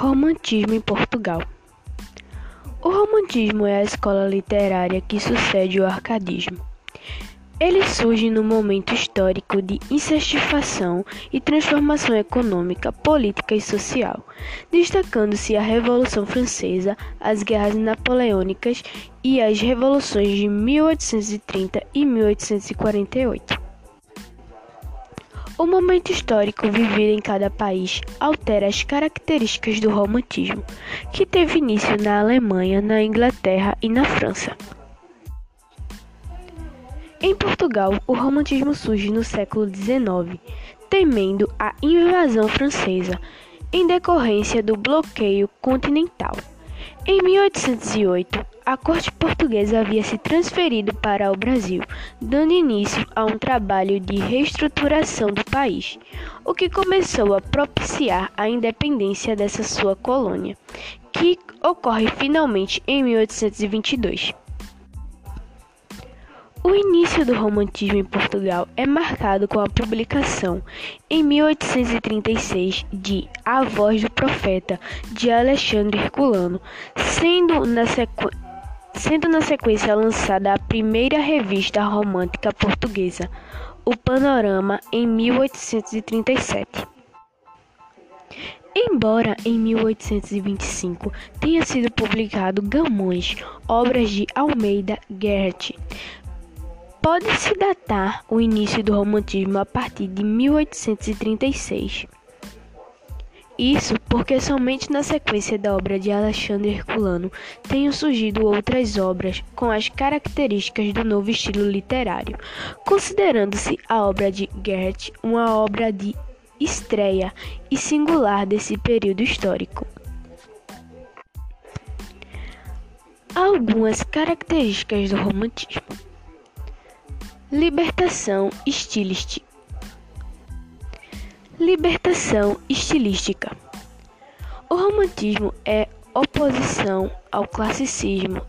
Romantismo em Portugal. O romantismo é a escola literária que sucede o arcadismo. Ele surge no momento histórico de insatisfação e transformação econômica, política e social, destacando-se a Revolução Francesa, as guerras napoleônicas e as revoluções de 1830 e 1848. O momento histórico vivido em cada país altera as características do romantismo, que teve início na Alemanha, na Inglaterra e na França. Em Portugal, o romantismo surge no século XIX, temendo a invasão francesa, em decorrência do bloqueio continental. Em 1808, a corte portuguesa havia se transferido para o Brasil, dando início a um trabalho de reestruturação do país, o que começou a propiciar a independência dessa sua colônia, que ocorre finalmente em 1822. O início do romantismo em Portugal é marcado com a publicação, em 1836, de A Voz do Profeta, de Alexandre Herculano, sendo na, sequ... sendo na sequência lançada a primeira revista romântica portuguesa, O Panorama, em 1837. Embora em 1825 tenha sido publicado Gamões, obras de Almeida Gerhardt, Pode-se datar o início do romantismo a partir de 1836. Isso porque somente na sequência da obra de Alexandre Herculano tenham surgido outras obras com as características do novo estilo literário, considerando-se a obra de Goethe uma obra de estreia e singular desse período histórico. Algumas características do romantismo. Libertação estilística. Libertação estilística. O romantismo é oposição ao classicismo